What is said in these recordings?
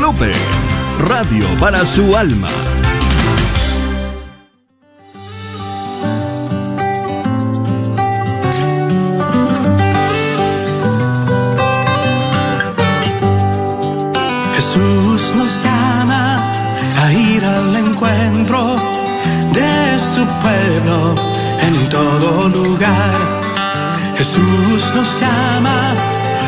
Radio para su alma. Jesús nos llama a ir al encuentro de su pueblo en todo lugar. Jesús nos llama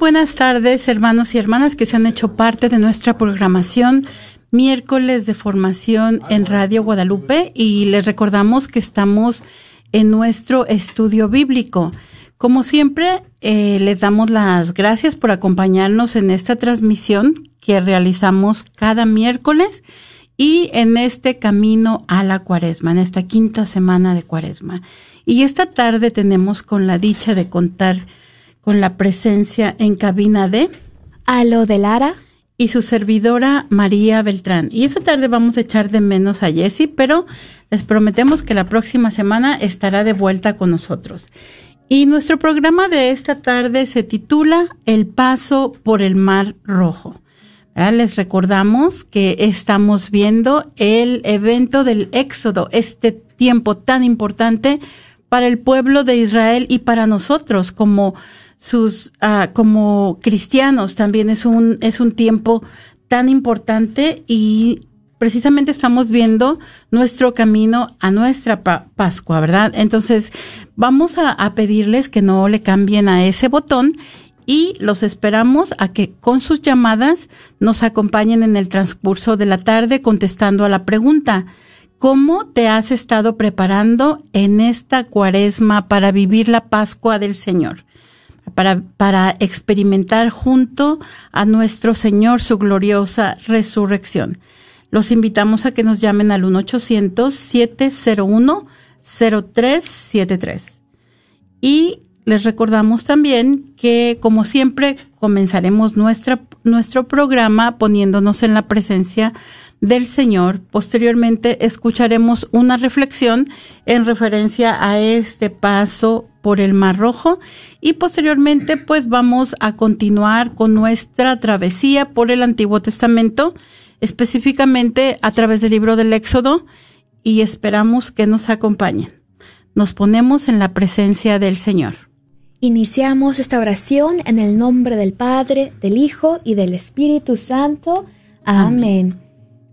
buenas tardes, hermanos y hermanas que se han hecho parte de nuestra programación miércoles de formación en Radio Guadalupe y les recordamos que estamos en nuestro estudio bíblico. Como siempre, eh, les damos las gracias por acompañarnos en esta transmisión que realizamos cada miércoles y en este camino a la cuaresma, en esta quinta semana de cuaresma. Y esta tarde tenemos con la dicha de contar con la presencia en cabina de Alo de Lara. y su servidora María Beltrán. Y esta tarde vamos a echar de menos a Jessie, pero les prometemos que la próxima semana estará de vuelta con nosotros. Y nuestro programa de esta tarde se titula El paso por el Mar Rojo. ¿Verdad? Les recordamos que estamos viendo el evento del Éxodo, este tiempo tan importante para el pueblo de Israel y para nosotros como sus ah, como cristianos también es un es un tiempo tan importante y precisamente estamos viendo nuestro camino a nuestra pa- Pascua, ¿verdad? Entonces vamos a pedirles que no le cambien a ese botón y los esperamos a que con sus llamadas nos acompañen en el transcurso de la tarde contestando a la pregunta. ¿Cómo te has estado preparando en esta cuaresma para vivir la Pascua del Señor? Para, para experimentar junto a nuestro Señor su gloriosa resurrección. Los invitamos a que nos llamen al 1-800-701-0373. Y les recordamos también que, como siempre, comenzaremos nuestra, nuestro programa poniéndonos en la presencia del Señor. Posteriormente escucharemos una reflexión en referencia a este paso por el Mar Rojo y posteriormente pues vamos a continuar con nuestra travesía por el Antiguo Testamento, específicamente a través del libro del Éxodo y esperamos que nos acompañen. Nos ponemos en la presencia del Señor. Iniciamos esta oración en el nombre del Padre, del Hijo y del Espíritu Santo. Amén.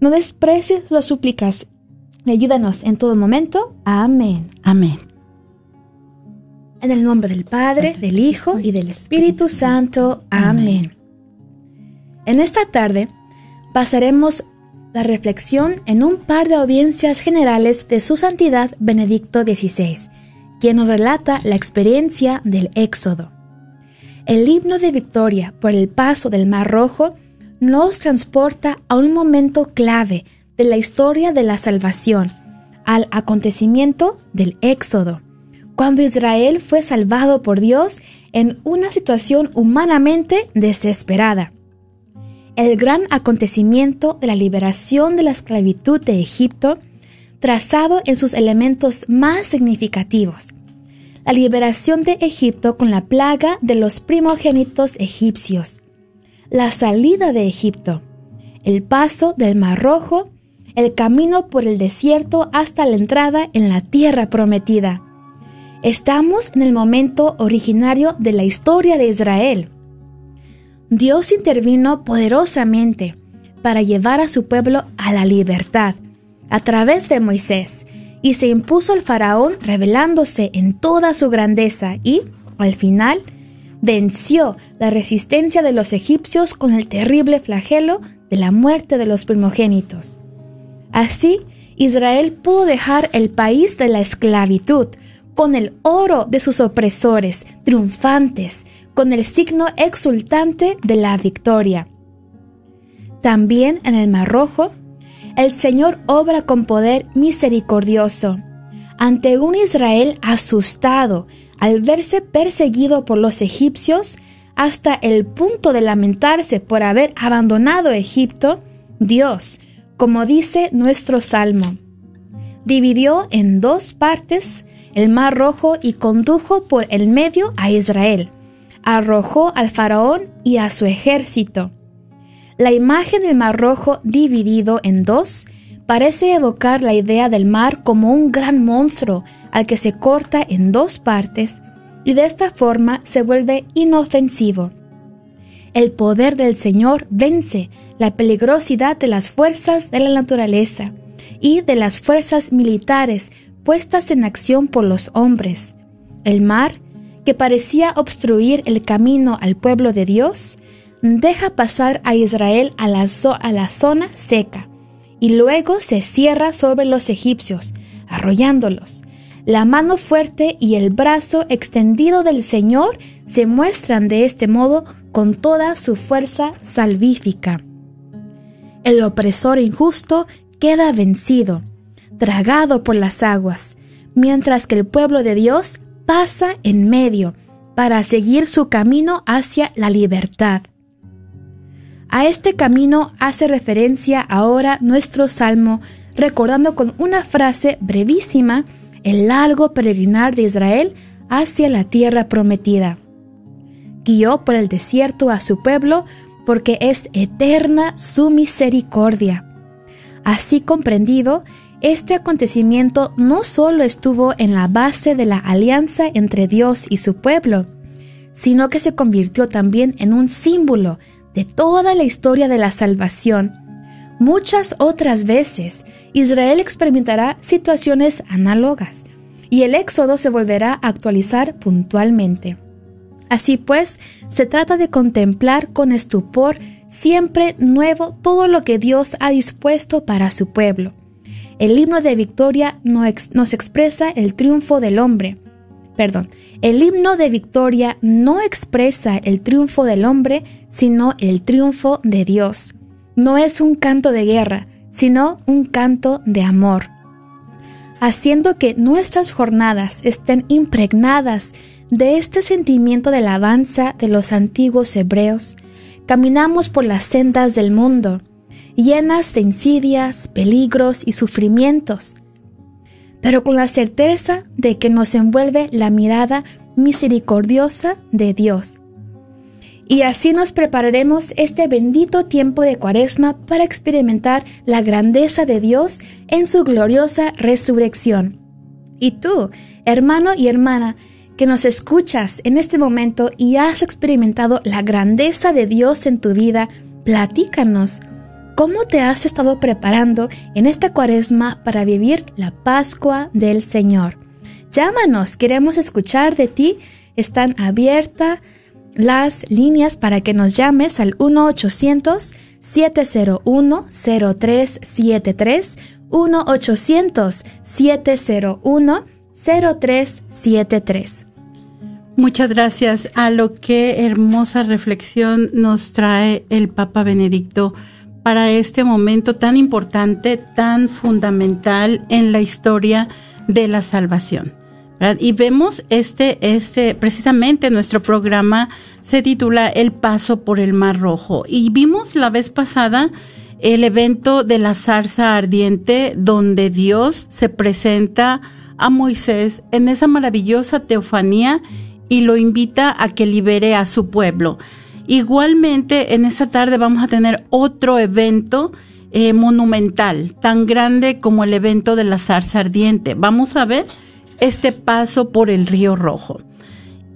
No desprecies las súplicas. Ayúdanos en todo momento. Amén. Amén. En el nombre del Padre, del Hijo y del Espíritu Santo. Amén. En esta tarde pasaremos la reflexión en un par de audiencias generales de Su Santidad Benedicto XVI, quien nos relata la experiencia del Éxodo. El himno de victoria por el paso del Mar Rojo nos transporta a un momento clave de la historia de la salvación, al acontecimiento del Éxodo, cuando Israel fue salvado por Dios en una situación humanamente desesperada. El gran acontecimiento de la liberación de la esclavitud de Egipto, trazado en sus elementos más significativos. La liberación de Egipto con la plaga de los primogénitos egipcios, la salida de Egipto, el paso del Mar Rojo, el camino por el desierto hasta la entrada en la tierra prometida. Estamos en el momento originario de la historia de Israel. Dios intervino poderosamente para llevar a su pueblo a la libertad a través de Moisés y se impuso al faraón revelándose en toda su grandeza y, al final, venció la resistencia de los egipcios con el terrible flagelo de la muerte de los primogénitos. Así, Israel pudo dejar el país de la esclavitud con el oro de sus opresores, triunfantes, con el signo exultante de la victoria. También en el Mar Rojo, el Señor obra con poder misericordioso. Ante un Israel asustado, al verse perseguido por los egipcios hasta el punto de lamentarse por haber abandonado Egipto, Dios, como dice nuestro Salmo, dividió en dos partes el mar rojo y condujo por el medio a Israel. Arrojó al faraón y a su ejército. La imagen del mar rojo dividido en dos parece evocar la idea del mar como un gran monstruo al que se corta en dos partes y de esta forma se vuelve inofensivo. El poder del Señor vence la peligrosidad de las fuerzas de la naturaleza y de las fuerzas militares puestas en acción por los hombres. El mar, que parecía obstruir el camino al pueblo de Dios, deja pasar a Israel a la, la zona seca y luego se cierra sobre los egipcios, arrollándolos. La mano fuerte y el brazo extendido del Señor se muestran de este modo con toda su fuerza salvífica. El opresor injusto queda vencido, tragado por las aguas, mientras que el pueblo de Dios pasa en medio para seguir su camino hacia la libertad. A este camino hace referencia ahora nuestro salmo, recordando con una frase brevísima el largo peregrinar de Israel hacia la tierra prometida. Guió por el desierto a su pueblo porque es eterna su misericordia. Así comprendido, este acontecimiento no solo estuvo en la base de la alianza entre Dios y su pueblo, sino que se convirtió también en un símbolo de toda la historia de la salvación. Muchas otras veces Israel experimentará situaciones análogas y el éxodo se volverá a actualizar puntualmente. Así pues, se trata de contemplar con estupor siempre nuevo todo lo que Dios ha dispuesto para su pueblo. El himno de victoria nos expresa el triunfo del hombre. Perdón, el himno de victoria no expresa el triunfo del hombre, sino el triunfo de Dios. No es un canto de guerra, sino un canto de amor. Haciendo que nuestras jornadas estén impregnadas de este sentimiento de alabanza de los antiguos hebreos, caminamos por las sendas del mundo, llenas de insidias, peligros y sufrimientos, pero con la certeza de que nos envuelve la mirada misericordiosa de Dios. Y así nos prepararemos este bendito tiempo de cuaresma para experimentar la grandeza de Dios en su gloriosa resurrección. Y tú, hermano y hermana, que nos escuchas en este momento y has experimentado la grandeza de Dios en tu vida, platícanos. ¿Cómo te has estado preparando en esta cuaresma para vivir la Pascua del Señor? Llámanos, queremos escuchar de ti. Están abiertas las líneas para que nos llames al 1-800-701-0373, 1-800-701-0373. Muchas gracias a lo que hermosa reflexión nos trae el Papa Benedicto para este momento tan importante, tan fundamental en la historia de la salvación. Y vemos este, este, precisamente nuestro programa se titula El paso por el Mar Rojo. Y vimos la vez pasada el evento de la zarza ardiente donde Dios se presenta a Moisés en esa maravillosa teofanía y lo invita a que libere a su pueblo. Igualmente, en esa tarde vamos a tener otro evento eh, monumental, tan grande como el evento de la zarza ardiente. Vamos a ver este paso por el río Rojo.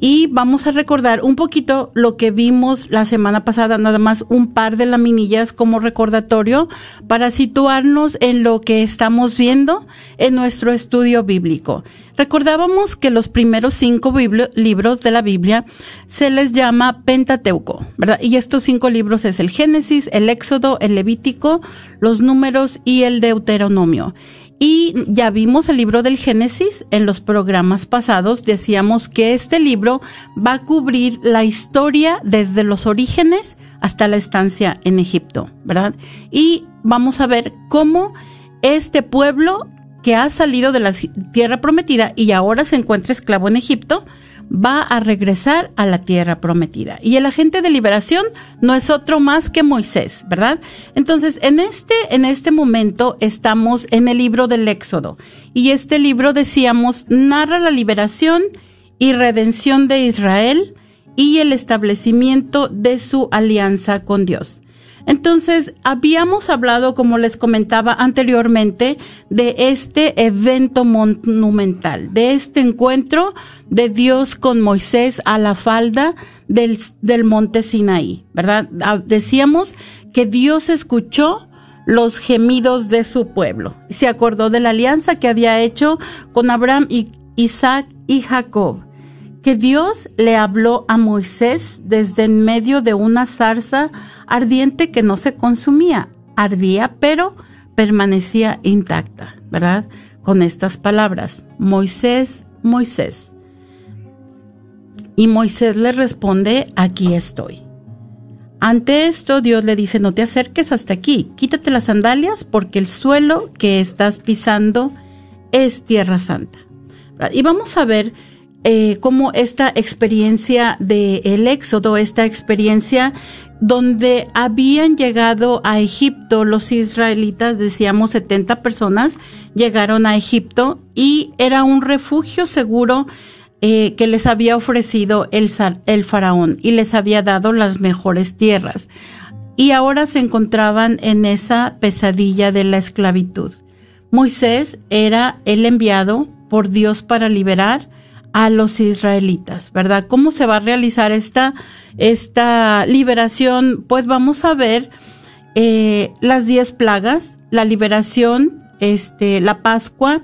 Y vamos a recordar un poquito lo que vimos la semana pasada, nada más un par de laminillas como recordatorio para situarnos en lo que estamos viendo en nuestro estudio bíblico. Recordábamos que los primeros cinco libros de la Biblia se les llama Pentateuco, ¿verdad? Y estos cinco libros es el Génesis, el Éxodo, el Levítico, los Números y el Deuteronomio. Y ya vimos el libro del Génesis en los programas pasados. Decíamos que este libro va a cubrir la historia desde los orígenes hasta la estancia en Egipto, ¿verdad? Y vamos a ver cómo este pueblo que ha salido de la tierra prometida y ahora se encuentra esclavo en Egipto, va a regresar a la tierra prometida. Y el agente de liberación no es otro más que Moisés, ¿verdad? Entonces, en este, en este momento estamos en el libro del Éxodo. Y este libro, decíamos, narra la liberación y redención de Israel y el establecimiento de su alianza con Dios. Entonces, habíamos hablado, como les comentaba anteriormente, de este evento monumental, de este encuentro de Dios con Moisés a la falda del, monte Sinaí, ¿verdad? Ah, decíamos que Dios escuchó los gemidos de su pueblo. Se acordó de la alianza que había hecho con Abraham, y Isaac y Jacob que Dios le habló a Moisés desde en medio de una zarza ardiente que no se consumía, ardía, pero permanecía intacta, ¿verdad? Con estas palabras, Moisés, Moisés. Y Moisés le responde, aquí estoy. Ante esto, Dios le dice, no te acerques hasta aquí, quítate las sandalias porque el suelo que estás pisando es tierra santa. Y vamos a ver eh, como esta experiencia del el éxodo, esta experiencia donde habían llegado a Egipto los israelitas, decíamos 70 personas, llegaron a Egipto y era un refugio seguro eh, que les había ofrecido el faraón y les había dado las mejores tierras. Y ahora se encontraban en esa pesadilla de la esclavitud. Moisés era el enviado por Dios para liberar a los israelitas, ¿verdad? ¿Cómo se va a realizar esta, esta liberación? Pues vamos a ver eh, las diez plagas, la liberación, este, la Pascua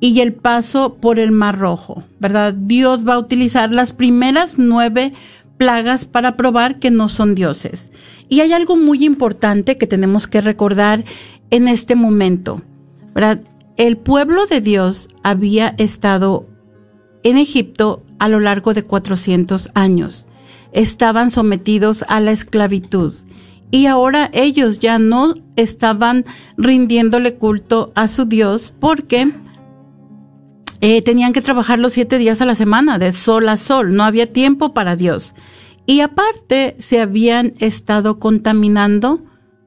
y el paso por el Mar Rojo, ¿verdad? Dios va a utilizar las primeras nueve plagas para probar que no son dioses. Y hay algo muy importante que tenemos que recordar en este momento, ¿verdad? El pueblo de Dios había estado en Egipto a lo largo de 400 años. Estaban sometidos a la esclavitud y ahora ellos ya no estaban rindiéndole culto a su Dios porque eh, tenían que trabajar los siete días a la semana, de sol a sol, no había tiempo para Dios. Y aparte se habían estado contaminando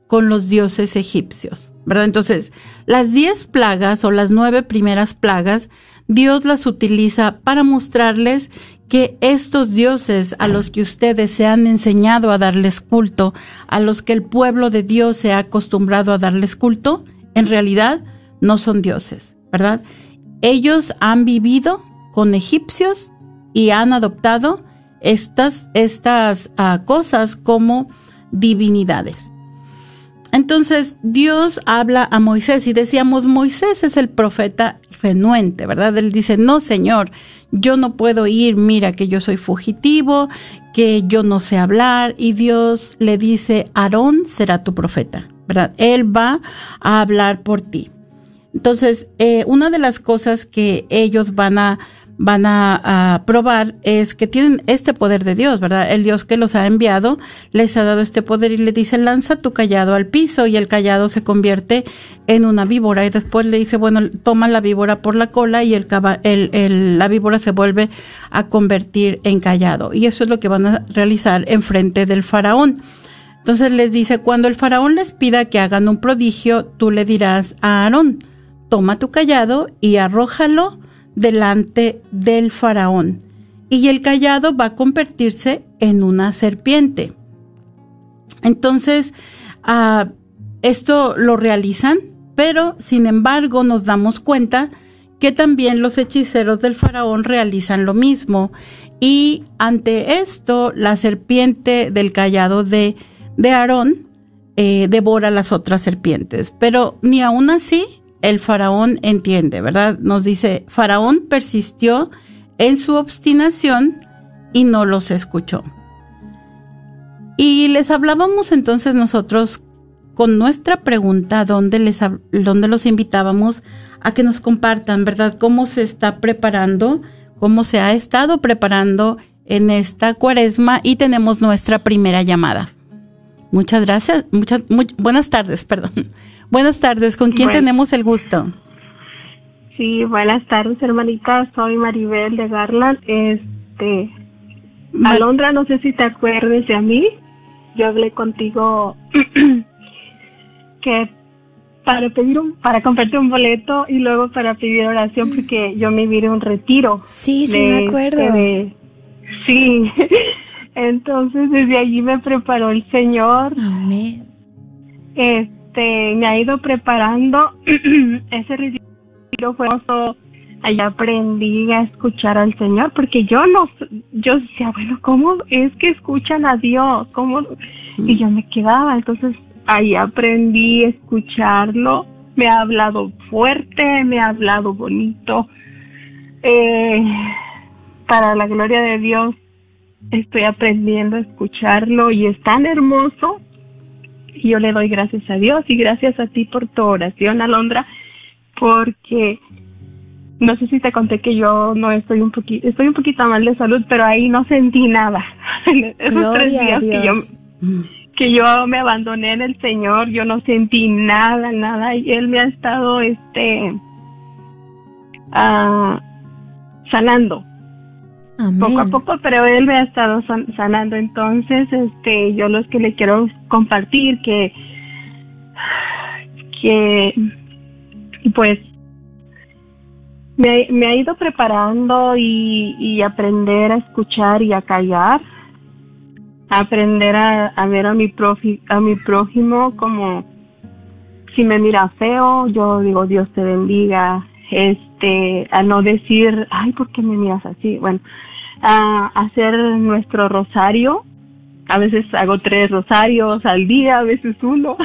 con los dioses egipcios, ¿verdad? Entonces, las diez plagas o las nueve primeras plagas Dios las utiliza para mostrarles que estos dioses a los que ustedes se han enseñado a darles culto, a los que el pueblo de Dios se ha acostumbrado a darles culto, en realidad no son dioses, ¿verdad? Ellos han vivido con egipcios y han adoptado estas, estas ah, cosas como divinidades. Entonces Dios habla a Moisés y decíamos, Moisés es el profeta renuente, ¿verdad? Él dice, no, Señor, yo no puedo ir, mira que yo soy fugitivo, que yo no sé hablar, y Dios le dice, Aarón será tu profeta, ¿verdad? Él va a hablar por ti. Entonces, eh, una de las cosas que ellos van a van a, probar es que tienen este poder de Dios, ¿verdad? El Dios que los ha enviado les ha dado este poder y le dice, lanza tu callado al piso y el callado se convierte en una víbora y después le dice, bueno, toma la víbora por la cola y el, el, la víbora se vuelve a convertir en callado. Y eso es lo que van a realizar en frente del faraón. Entonces les dice, cuando el faraón les pida que hagan un prodigio, tú le dirás a Aarón, toma tu callado y arrójalo delante del faraón, y el callado va a convertirse en una serpiente. Entonces, ah, esto lo realizan, pero sin embargo nos damos cuenta que también los hechiceros del faraón realizan lo mismo. Y ante esto, la serpiente del callado de, de Aarón eh, devora las otras serpientes. Pero ni aún así el faraón entiende, ¿verdad? Nos dice, faraón persistió en su obstinación y no los escuchó. Y les hablábamos entonces nosotros con nuestra pregunta donde, les, donde los invitábamos a que nos compartan, ¿verdad? Cómo se está preparando, cómo se ha estado preparando en esta cuaresma y tenemos nuestra primera llamada. Muchas gracias, muchas, buenas tardes, perdón. Buenas tardes, ¿con quién tenemos el gusto? Sí, buenas tardes, hermanita. Soy Maribel de Garland. Este, Alondra, no sé si te acuerdes de mí. Yo hablé contigo que para pedir un, para comprarte un boleto y luego para pedir oración porque yo me vi un retiro. Sí, sí, me acuerdo. sí. Entonces desde allí me preparó el Señor. Amén. Este, este, me ha ido preparando. Ese retiro fue Allá aprendí a escuchar al Señor, porque yo no, yo decía, bueno, ¿cómo es que escuchan a Dios? ¿Cómo? Y yo me quedaba, entonces ahí aprendí a escucharlo. Me ha hablado fuerte, me ha hablado bonito. Eh, para la gloria de Dios, estoy aprendiendo a escucharlo y es tan hermoso y yo le doy gracias a Dios y gracias a ti por tu oración, Alondra, porque no sé si te conté que yo no estoy un poquito, estoy un poquito mal de salud, pero ahí no sentí nada. Esos tres días que yo, que yo me abandoné en el Señor, yo no sentí nada, nada, y Él me ha estado, este, uh, sanando poco a poco, pero él me ha estado sanando. Entonces, este, yo los que le quiero compartir que, que, pues, me, me ha ido preparando y, aprender a escuchar y a callar, aprender a, ver a mi profi, a mi prójimo como si me mira feo, yo digo Dios te bendiga, este, a no decir, ay, ¿por qué me miras así? Bueno, a hacer nuestro rosario. A veces hago tres rosarios al día, a veces uno.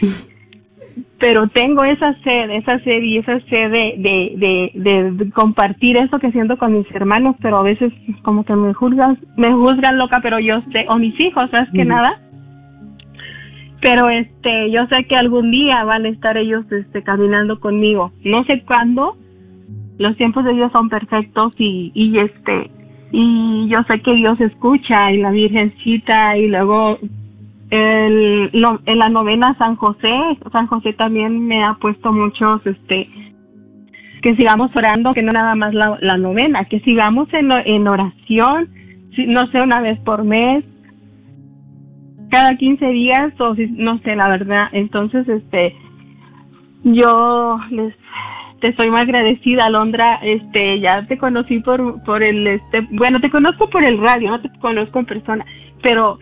pero tengo esa sed, esa sed y esa sed de, de, de, compartir eso que siento con mis hermanos, pero a veces como que me juzgan, me juzgan loca, pero yo sé, o mis hijos, ¿sabes que nada? Pero este, yo sé que algún día van a estar ellos este, caminando conmigo. No sé cuándo, los tiempos de Dios son perfectos y, y este, y yo sé que Dios escucha y la Virgencita y luego el, en la novena San José, San José también me ha puesto muchos, este, que sigamos orando, que no nada más la, novena, que sigamos en, oración, no sé, una vez por mes, cada 15 días o no sé, la verdad. Entonces, este, yo les te estoy muy agradecida, Alondra. Este, ya te conocí por, por el, este, bueno, te conozco por el radio, no te conozco en persona, pero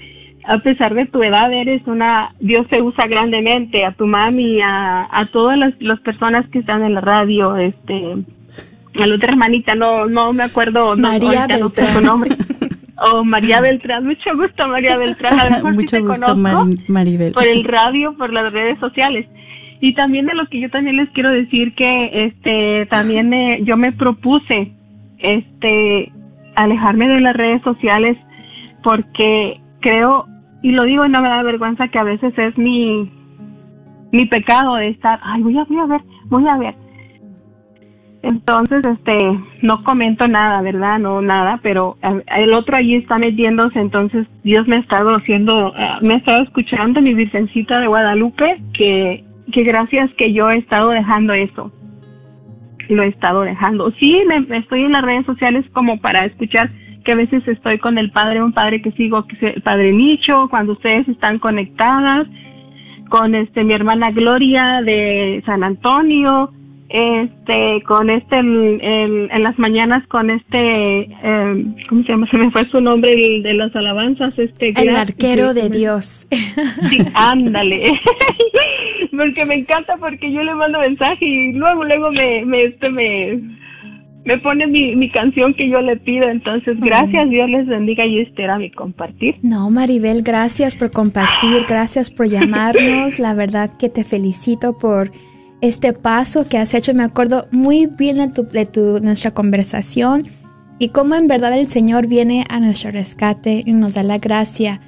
a pesar de tu edad, eres una, Dios te usa grandemente, a tu mami, a, a todas las, las personas que están en la radio, este, a la otra hermanita, no, no me acuerdo, María no, su nombre. Oh, María Beltrán, mucho gusto, María Beltrán. A lo mejor mucho sí te gusto, conozco Mari- Maribel. por el radio, por las redes sociales. Y también de lo que yo también les quiero decir que este también me- yo me propuse este alejarme de las redes sociales porque creo y lo digo y no me da vergüenza que a veces es mi mi pecado de estar, ay, voy a, voy a ver, voy a ver. Entonces, este, no comento nada, ¿verdad? No, nada, pero eh, el otro allí está metiéndose, entonces Dios me ha estado haciendo, eh, me ha estado escuchando, mi Virgencita de Guadalupe, que, que gracias que yo he estado dejando eso. Lo he estado dejando. Sí, me, estoy en las redes sociales como para escuchar que a veces estoy con el padre, un padre que sigo, que es el padre Nicho, cuando ustedes están conectadas, con este mi hermana Gloria de San Antonio, este con este el- el- en las mañanas con este eh, ¿cómo se llama? Se me fue su nombre el de las alabanzas este El arquero de Dios. Sí, ándale. porque me encanta porque yo le mando mensaje y luego luego me me este me me pone mi, mi canción que yo le pido, entonces gracias, Dios les bendiga y este era mi compartir. No, Maribel, gracias por compartir, gracias por llamarnos. La verdad que te felicito por este paso que has hecho. Me acuerdo muy bien de, tu, de tu- nuestra conversación y cómo en verdad el Señor viene a nuestro rescate y nos da la gracia.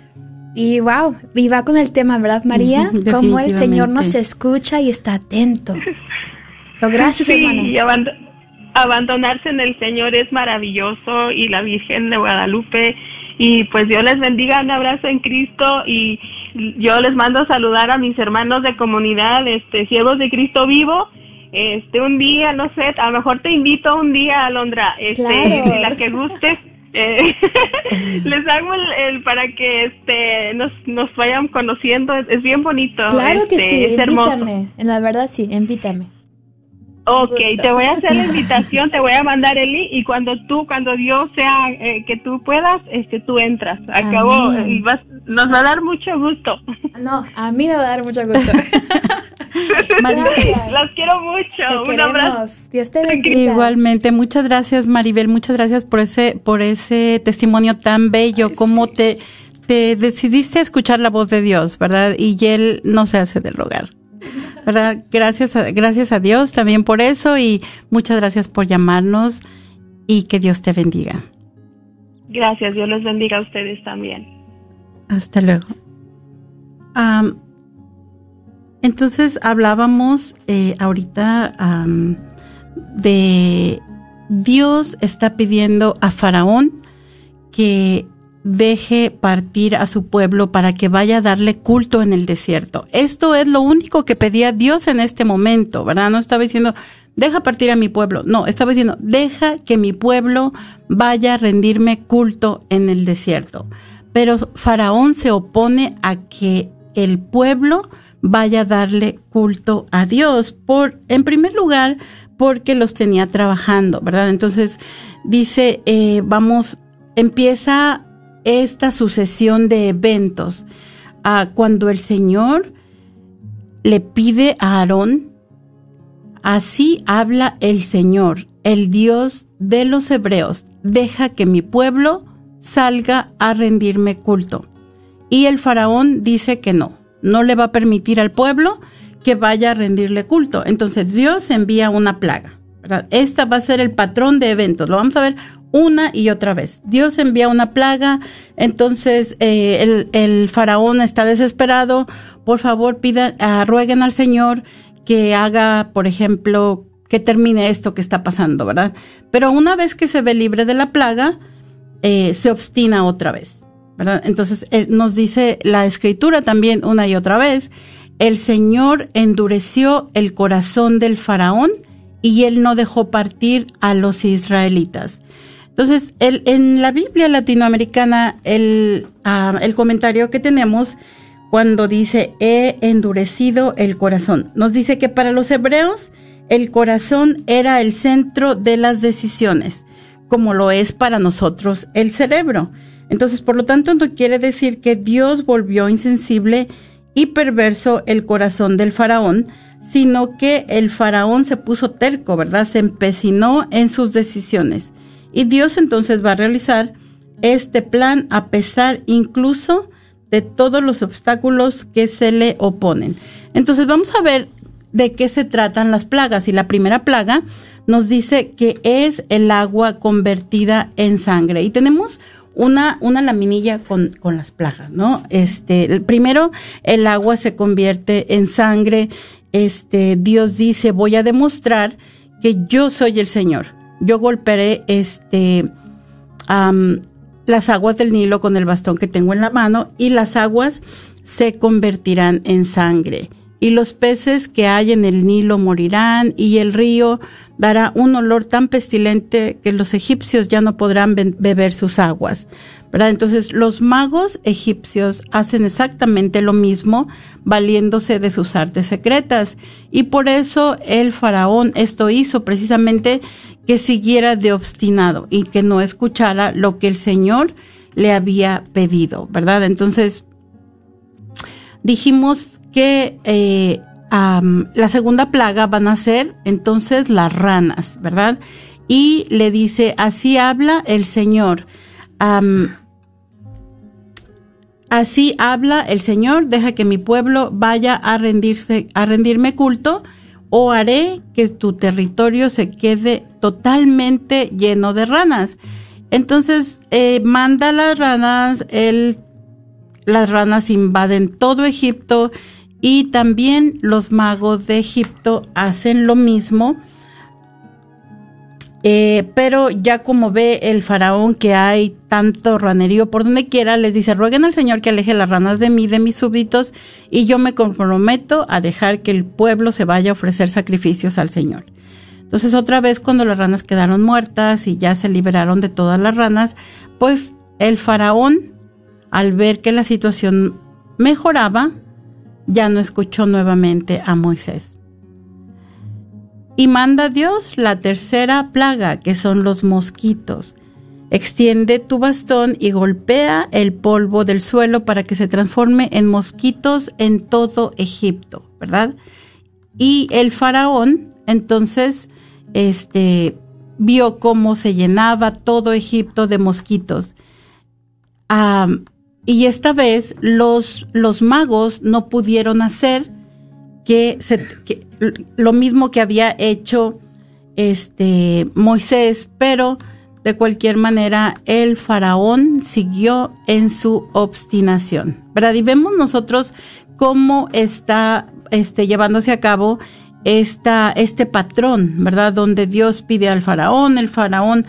Y wow, y va con el tema, ¿verdad, María? Cómo el Señor nos escucha y está atento. So, gracias, Sí, hermano. y aband- abandonarse en el Señor es maravilloso y la Virgen de Guadalupe y pues Dios les bendiga, un abrazo en Cristo y yo les mando a saludar a mis hermanos de comunidad, este, siervos de Cristo vivo. Este, un día, no sé, a lo mejor te invito un día, Alondra, este, Claro. la que gustes. Eh, les hago el, el para que este nos nos vayan conociendo es, es bien bonito Claro que este, sí, es hermoso invítame. La verdad sí, invítame. Ok, gusto. te voy a hacer la invitación, te voy a mandar el link y cuando tú, cuando Dios sea eh, que tú puedas, este, tú entras. Acabó, Amén. y vas, nos va a dar mucho gusto. No, a mí me va a dar mucho gusto. Maribel. Las quiero mucho. Te Un abrazo. queremos. Dios te bendiga. Igualmente, muchas gracias Maribel, muchas gracias por ese, por ese testimonio tan bello, como te, te decidiste a escuchar la voz de Dios, ¿verdad? Y él no se hace del rogar. ¿Verdad? Gracias a, gracias a Dios también por eso y muchas gracias por llamarnos y que Dios te bendiga. Gracias, Dios les bendiga a ustedes también. Hasta luego. Entonces hablábamos eh, ahorita de Dios está pidiendo a Faraón que deje partir a su pueblo para que vaya a darle culto en el desierto. Esto es lo único que pedía Dios en este momento, ¿verdad? No estaba diciendo, deja partir a mi pueblo. No, estaba diciendo, deja que mi pueblo vaya a rendirme culto en el desierto. Pero Faraón se opone a que el pueblo vaya a darle culto a Dios. Por, en primer lugar, porque los tenía trabajando, ¿verdad? Entonces dice, eh, vamos, empieza esta sucesión de eventos. Ah, cuando el Señor le pide a Aarón, así habla el Señor, el Dios de los hebreos, deja que mi pueblo salga a rendirme culto. Y el faraón dice que no, no le va a permitir al pueblo que vaya a rendirle culto. Entonces Dios envía una plaga. Esta va a ser el patrón de eventos. Lo vamos a ver una y otra vez. Dios envía una plaga, entonces eh, el, faraón está desesperado. Por favor, pidan, uh, rueguen al Señor que haga, por ejemplo, que termine esto que está pasando, ¿verdad? Pero una vez que se ve libre de la plaga, eh, se obstina otra vez, ¿verdad? Entonces eh, nos dice la escritura también una y otra vez, el Señor endureció el corazón del faraón y él no dejó partir a los israelitas. Entonces, el, en la Biblia latinoamericana, el, uh, el comentario que tenemos cuando dice, he endurecido el corazón, nos dice que para los hebreos el corazón era el centro de las decisiones, como lo es para nosotros el cerebro. Entonces, por lo tanto, no quiere decir que Dios volvió insensible y perverso el corazón del faraón, sino que el faraón se puso terco, ¿verdad? Se empecinó en sus decisiones. Y Dios entonces va a realizar este plan a pesar incluso de todos los obstáculos que se le oponen. Entonces vamos a ver de qué se tratan las plagas. Y la primera plaga nos dice que es el agua convertida en sangre. Y tenemos una, una laminilla con, con las plagas, ¿no? Este, primero, el agua se convierte en sangre. Este, Dios dice, voy a demostrar que yo soy el Señor. Yo golpearé este, las aguas del Nilo con el bastón que tengo en la mano y las aguas se convertirán en sangre. Y los peces que hay en el Nilo morirán y el río dará un olor tan pestilente que los egipcios ya no podrán beber sus aguas. Entonces los magos egipcios hacen exactamente lo mismo valiéndose de sus artes secretas y por eso el faraón esto hizo precisamente que siguiera de obstinado y que no escuchara lo que el Señor le había pedido, ¿verdad? Entonces dijimos que eh, la segunda plaga van a ser entonces las ranas, ¿verdad? Y le dice, así habla el Señor. así habla el Señor, deja que mi pueblo vaya a rendirse, a rendirme culto, o haré que tu territorio se quede totalmente lleno de ranas. Entonces, eh, manda las ranas, las ranas invaden todo Egipto y también los magos de Egipto hacen lo mismo. Eh, pero ya como ve el faraón que hay tanto ranerío por donde quiera, les dice, rueguen al Señor que aleje las ranas de mí, de mis súbditos, y yo me comprometo a dejar que el pueblo se vaya a ofrecer sacrificios al Señor. Entonces otra vez cuando las ranas quedaron muertas y ya se liberaron de todas las ranas, pues el faraón, al ver que la situación mejoraba, ya no escuchó nuevamente a Moisés. Y manda Dios la tercera plaga, que son los mosquitos. Extiende tu bastón y golpea el polvo del suelo para que se transforme en mosquitos en todo Egipto, ¿verdad? Y el faraón entonces este vio cómo se llenaba todo Egipto de mosquitos. Y esta vez los, los magos no pudieron hacer que, lo mismo que había hecho este Moisés, pero de cualquier manera el faraón siguió en su obstinación. ¿Verdad? Y vemos nosotros cómo está este, llevándose a cabo esta, este patrón, ¿verdad? Donde Dios pide al faraón, el faraón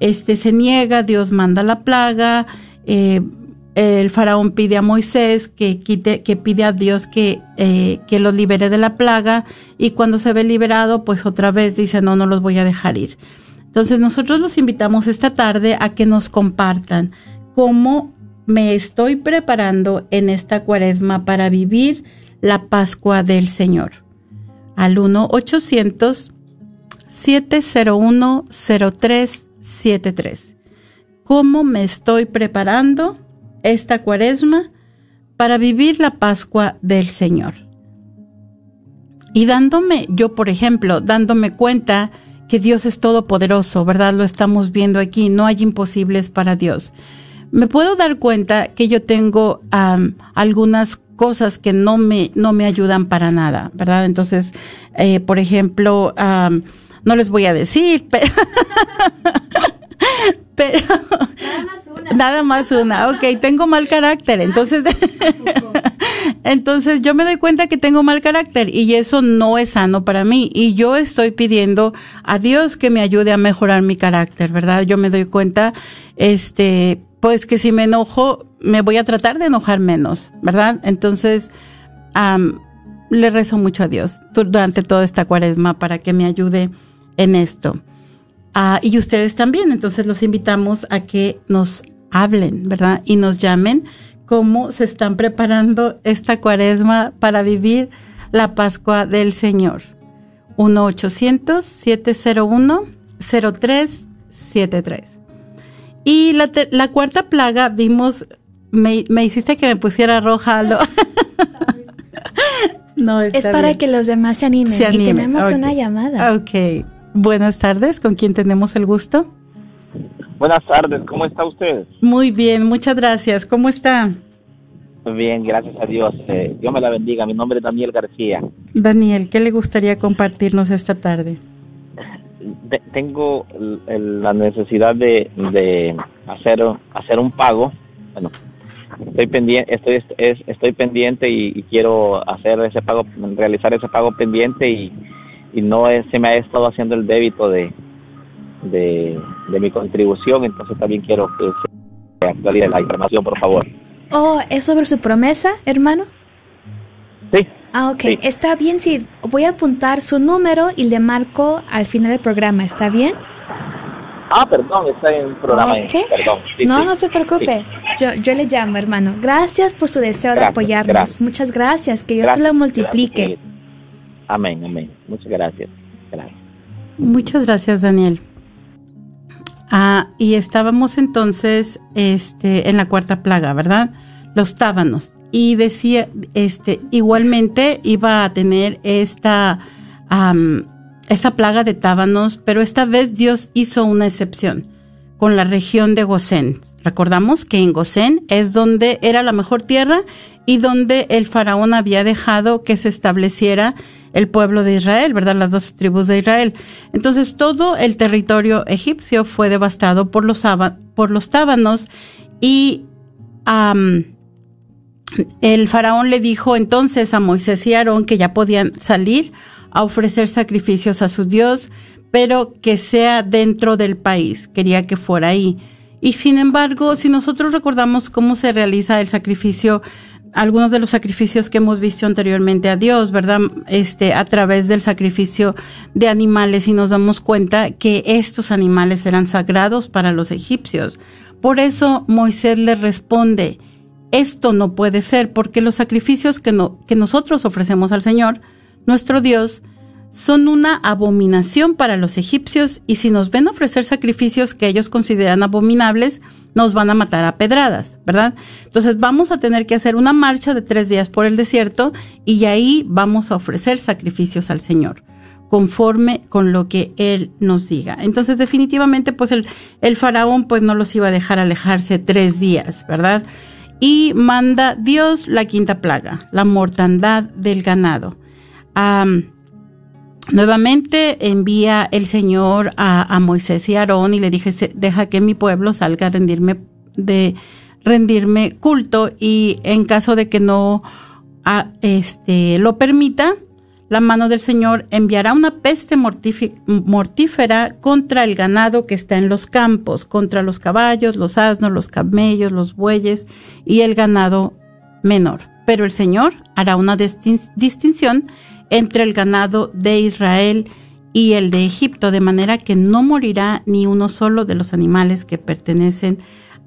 este, se niega, Dios manda la plaga, eh, el faraón pide a Moisés que pide a Dios que, eh, que los libere de la plaga y cuando se ve liberado, pues otra vez dice, no, no los voy a dejar ir. Entonces nosotros los invitamos esta tarde a que nos compartan cómo me estoy preparando en esta cuaresma para vivir la Pascua del Señor. Al 1-800-701-0373. ¿Cómo me estoy preparando? Esta cuaresma para vivir la Pascua del Señor. Y dándome, yo por ejemplo, dándome cuenta que Dios es todopoderoso, ¿verdad? Lo estamos viendo aquí, no hay imposibles para Dios. Me puedo dar cuenta que yo tengo algunas cosas que no me, no me ayudan para nada, ¿verdad? Entonces, eh, por ejemplo, no les voy a decir, pero, pero Nada más una. Ok, tengo mal carácter. Entonces, entonces yo me doy cuenta que tengo mal carácter y eso no es sano para mí. Y yo estoy pidiendo a Dios que me ayude a mejorar mi carácter, ¿verdad? Yo me doy cuenta, este, pues que si me enojo, me voy a tratar de enojar menos, ¿verdad? Entonces, le rezo mucho a Dios durante toda esta cuaresma para que me ayude en esto. Ah, y ustedes también, entonces los invitamos a que nos hablen, ¿verdad? Y nos llamen cómo se están preparando esta cuaresma para vivir la Pascua del Señor. 1-800-701-0373. Y la, la, cuarta plaga vimos, me, hiciste que me pusiera roja. Lo no, es para que los demás se animen. Y tenemos una llamada. Ok. Buenas tardes, ¿con quién tenemos el gusto? Buenas tardes, ¿cómo está usted? Muy bien, muchas gracias. ¿Cómo está? Bien, gracias a Dios. Eh, Dios me la bendiga. Mi nombre es Daniel García. Daniel, ¿qué le gustaría compartirnos esta tarde? De- tengo el- el- la necesidad de, de hacer hacer un pago. Bueno, estoy pendiente, estoy es- estoy pendiente y, y quiero hacer ese pago, realizar ese pago pendiente y, y no es- se me ha estado haciendo el débito de, de de mi contribución, entonces también quiero que se actualice la información, por favor. Oh, ¿es sobre su promesa, hermano? Sí. Ah, ok. Sí. Está bien, sí. Voy a apuntar su número y le marco al final del programa. ¿Está bien? Ah, perdón, está en programa. Ok. Perdón. sí, no, sí. no se preocupe. Yo, yo le llamo, hermano. Gracias por su deseo de apoyarnos. gracias. Muchas gracias. Que Dios Gracias, te lo multiplique. Amén, amén. Muchas gracias. Muchas gracias, Daniel. Ah, y estábamos entonces este, en la cuarta plaga, ¿verdad? Los tábanos. Y decía, este, igualmente iba a tener esta, am, esta plaga de tábanos, pero esta vez Dios hizo una excepción con la región de Gosén. Recordamos que en Gosén es donde era la mejor tierra y donde el faraón había dejado que se estableciera el pueblo de Israel, ¿verdad? Las dos tribus de Israel. Entonces todo el territorio egipcio fue devastado por los, tábanos y el faraón le dijo entonces a Moisés y Aarón que ya podían salir a ofrecer sacrificios a su Dios, pero que sea dentro del país. Quería que fuera ahí. Y sin embargo, si nosotros recordamos cómo se realiza el sacrificio, algunos de los sacrificios que hemos visto anteriormente a Dios, ¿verdad? Este, a través del sacrificio de animales y nos damos cuenta que estos animales eran sagrados para los egipcios. Por eso Moisés le responde, esto no puede ser porque los sacrificios que, no, que nosotros ofrecemos al Señor, nuestro Dios, son una abominación para los egipcios y si nos ven ofrecer sacrificios que ellos consideran abominables, nos van a matar a pedradas, ¿verdad? Entonces vamos a tener que hacer una marcha de tres días por el desierto y ahí vamos a ofrecer sacrificios al Señor conforme con lo que Él nos diga. Entonces definitivamente pues el, faraón pues no los iba a dejar alejarse tres días, ¿verdad? Y manda Dios la quinta plaga, la mortandad del ganado. Nuevamente envía el Señor a, Moisés y Aarón y le dije, "Se- deja que mi pueblo salga a rendirme, de rendirme culto y en caso de que no este, lo permita, la mano del Señor enviará una peste mortífera contra el ganado que está en los campos, contra los caballos, los asnos, los camellos, los bueyes y el ganado menor. Pero el Señor hará una distin- distinción entre el ganado de Israel y el de Egipto, de manera que no morirá ni uno solo de los animales que pertenecen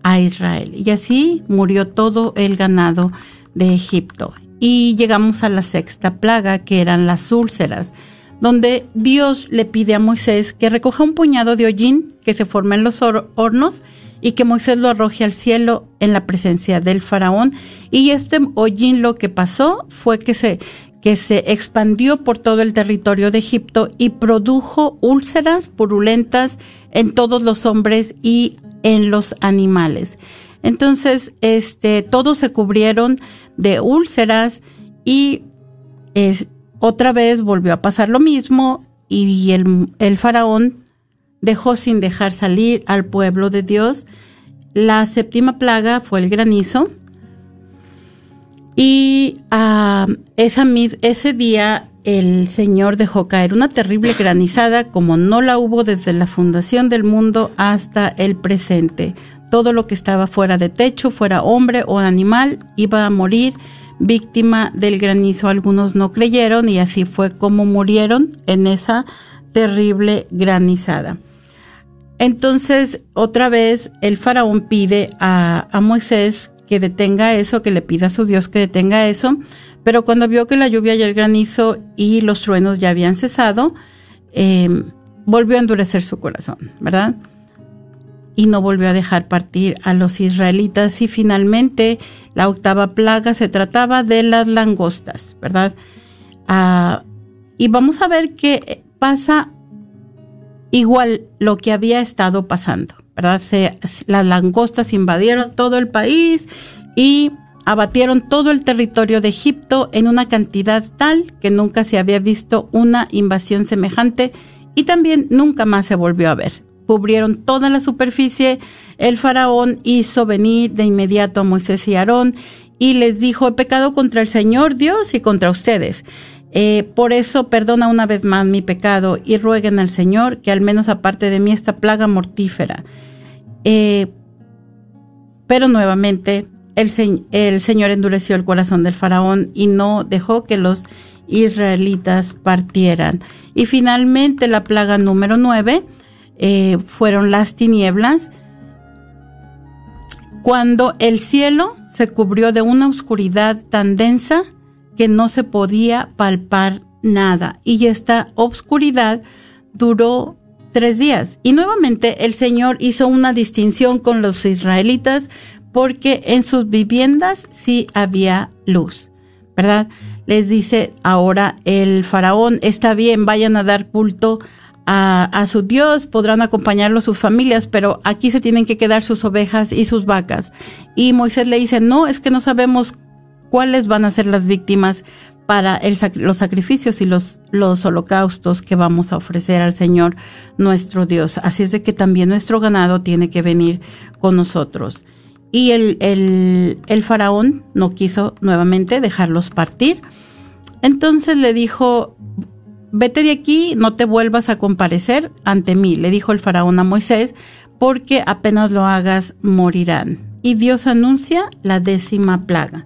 a Israel. Y así murió todo el ganado de Egipto. Y llegamos a la sexta plaga, que eran las úlceras, donde Dios le pide a Moisés que recoja un puñado de hollín que se forma en los hor- hornos y que Moisés lo arroje al cielo en la presencia del faraón. Y este hollín lo que pasó fue que se, que se expandió por todo el territorio de Egipto y produjo úlceras purulentas en todos los hombres y en los animales. Entonces, este, todos se cubrieron de úlceras y otra vez volvió a pasar lo mismo y el faraón dejó sin dejar salir al pueblo de Dios. La séptima plaga fue el granizo. Y ah, esa mis- ese día el Señor dejó caer una terrible granizada como no la hubo desde la fundación del mundo hasta el presente. Todo lo que estaba fuera de techo, fuera hombre o animal, iba a morir víctima del granizo. Algunos no creyeron y así fue como murieron en esa terrible granizada. Entonces, otra vez, el faraón pide a, a Moisés que detenga eso, que le pida a su Dios que detenga eso, pero cuando vio que la lluvia y el granizo y los truenos ya habían cesado, eh, volvió a endurecer su corazón, ¿verdad? Y no volvió a dejar partir a los israelitas y finalmente la octava plaga se trataba de las langostas, ¿verdad? Ah, y vamos a ver qué pasa igual lo que había estado pasando, las langostas invadieron todo el país y abatieron todo el territorio de Egipto en una cantidad tal que nunca se había visto una invasión semejante y también nunca más se volvió a ver. Cubrieron toda la superficie, el faraón hizo venir de inmediato a Moisés y Aarón y les dijo, he pecado contra el Señor Dios y contra ustedes. Eh, por eso perdona una vez más mi pecado y rueguen al Señor que al menos aparte de mí esta plaga mortífera. Eh, pero nuevamente el, Señor endureció el corazón del faraón y no dejó que los israelitas partieran. Y finalmente la plaga número nueve eh, fueron las tinieblas, cuando el cielo se cubrió de una oscuridad tan densa que no se podía palpar nada. Y esta oscuridad duró tres días. Y nuevamente el Señor hizo una distinción con los israelitas porque en sus viviendas sí había luz, ¿verdad? Les dice ahora el faraón, está bien, vayan a dar culto a, su Dios, podrán acompañarlo sus familias, pero aquí se tienen que quedar sus ovejas y sus vacas. Y Moisés le dice, no, es que no sabemos cuáles van a ser las víctimas para los sacrificios y los, los holocaustos que vamos a ofrecer al Señor nuestro Dios. Así es de que también nuestro ganado tiene que venir con nosotros. Y el, el, faraón no quiso nuevamente dejarlos partir. Entonces le dijo, vete de aquí, no te vuelvas a comparecer ante mí, le dijo el faraón a Moisés, porque apenas lo hagas morirán. Y Dios anuncia la décima plaga,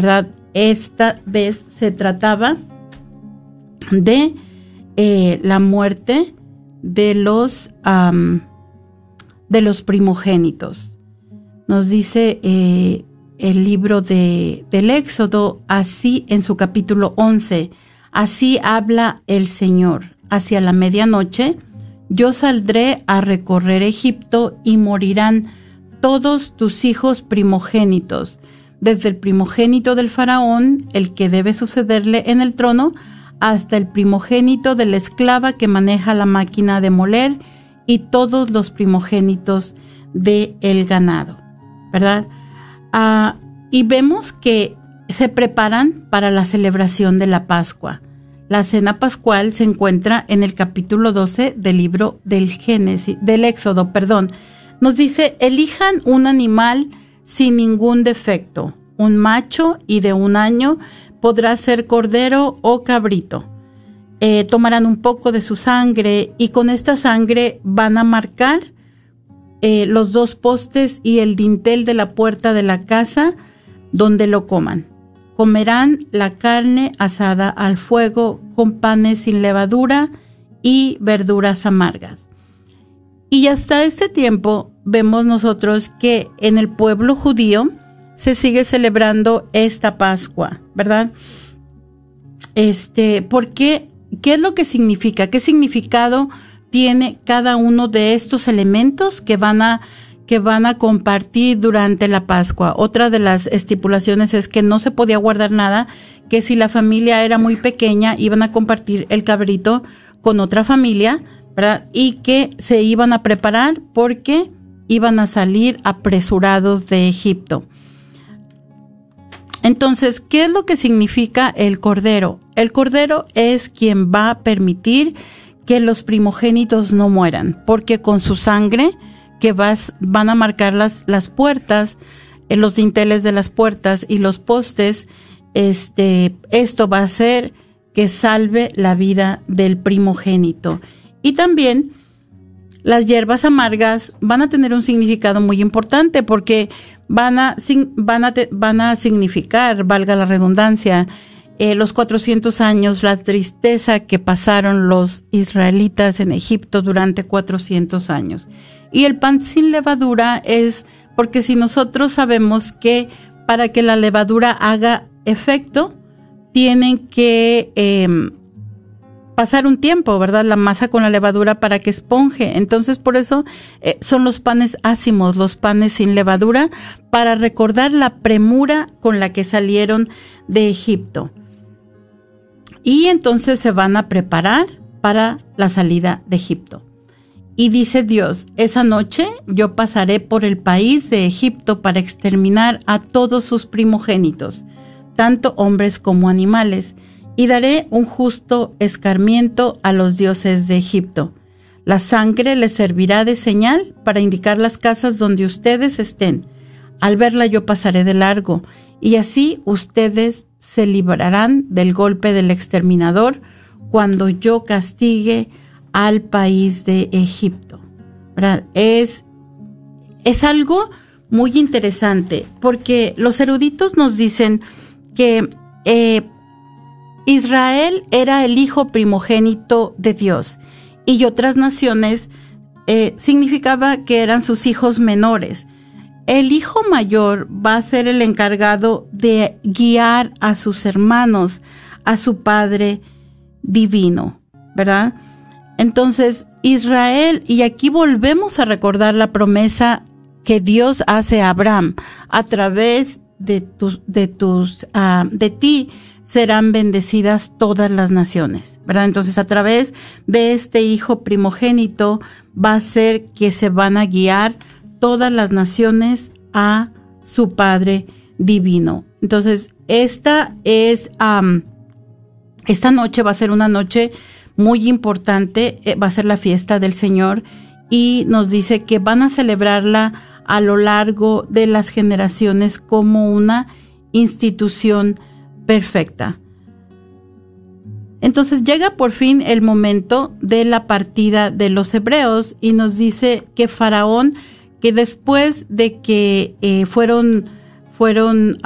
¿verdad? Esta vez se trataba de eh, la muerte de los, de los primogénitos nos dice eh, el libro de, del Éxodo, así en su capítulo 11, así habla el Señor, hacia la medianoche, yo saldré a recorrer Egipto y morirán todos tus hijos primogénitos, desde el primogénito del faraón, el que debe sucederle en el trono, hasta el primogénito de la esclava que maneja la máquina de moler y todos los primogénitos del el ganado. ¿verdad? Ah, y vemos que se preparan para la celebración de la Pascua. La cena pascual se encuentra en el capítulo 12 del libro del Génesis, del Éxodo, perdón. Nos dice, elijan un animal sin ningún defecto, un macho y de un año, podrá ser cordero o cabrito. Eh, tomarán un poco de su sangre y con esta sangre van a marcar eh, los dos postes y el dintel de la puerta de la casa donde lo coman. Comerán la carne asada al fuego con panes sin levadura y verduras amargas. Y hasta este tiempo vemos nosotros que en el pueblo judío se sigue celebrando esta Pascua, ¿verdad? Este, ¿por qué? ¿Qué es lo que significa? ¿Qué significado tiene cada uno de estos elementos que van a que van a compartir durante la Pascua. Otra de las estipulaciones es que no se podía guardar nada, que si la familia era muy pequeña iban a compartir el cabrito con otra familia, Y que se iban a preparar porque iban a salir apresurados de Egipto. Entonces, ¿qué es lo que significa el cordero? El cordero es quien va a permitir que los primogénitos no mueran, porque con su sangre que vas, van a marcar las, las puertas, eh, los dinteles de las puertas y los postes, este, esto va a hacer que salve la vida del primogénito. Y también las hierbas amargas van a tener un significado muy importante porque van a, van a, van a significar, valga la redundancia, eh, los 400 años, la tristeza que pasaron los israelitas en Egipto durante 400 años. Y el pan sin levadura es porque si nosotros sabemos que para que la levadura haga efecto, tienen que em, pasar un tiempo, ¿verdad? La masa con la levadura para que esponje. Entonces, por eso eh, son los panes ácimos, los panes sin levadura, para recordar la premura con la que salieron de Egipto y entonces se van a preparar para la salida de Egipto. Y dice Dios, esa noche yo pasaré por el país de Egipto para exterminar a todos sus primogénitos, tanto hombres como animales, y daré un justo escarmiento a los dioses de Egipto. La sangre les servirá de señal para indicar las casas donde ustedes estén. Al verla yo pasaré de largo, y así ustedes se librarán del golpe del exterminador cuando yo castigue al país de Egipto. Es, es algo muy interesante porque los eruditos nos dicen que eh, Israel era el hijo primogénito de Dios y otras naciones eh, significaba que eran sus hijos menores. El hijo mayor va a ser el encargado de guiar a sus hermanos, a su Padre divino, ¿verdad? Entonces, Israel, y aquí volvemos a recordar la promesa que Dios hace a Abraham, a través de tus, de tus, ah, de ti serán bendecidas todas las naciones, ¿verdad? Entonces, a través de este hijo primogénito va a ser que se van a guiar todas las naciones a su Padre divino. Entonces, esta es, esta noche va a ser una noche muy importante, eh, va a ser la fiesta del Señor y nos dice que van a celebrarla a lo largo de las generaciones como una institución perfecta. Entonces llega por fin el momento de la partida de los hebreos y nos dice que Faraón, que después de que eh, fueron, fueron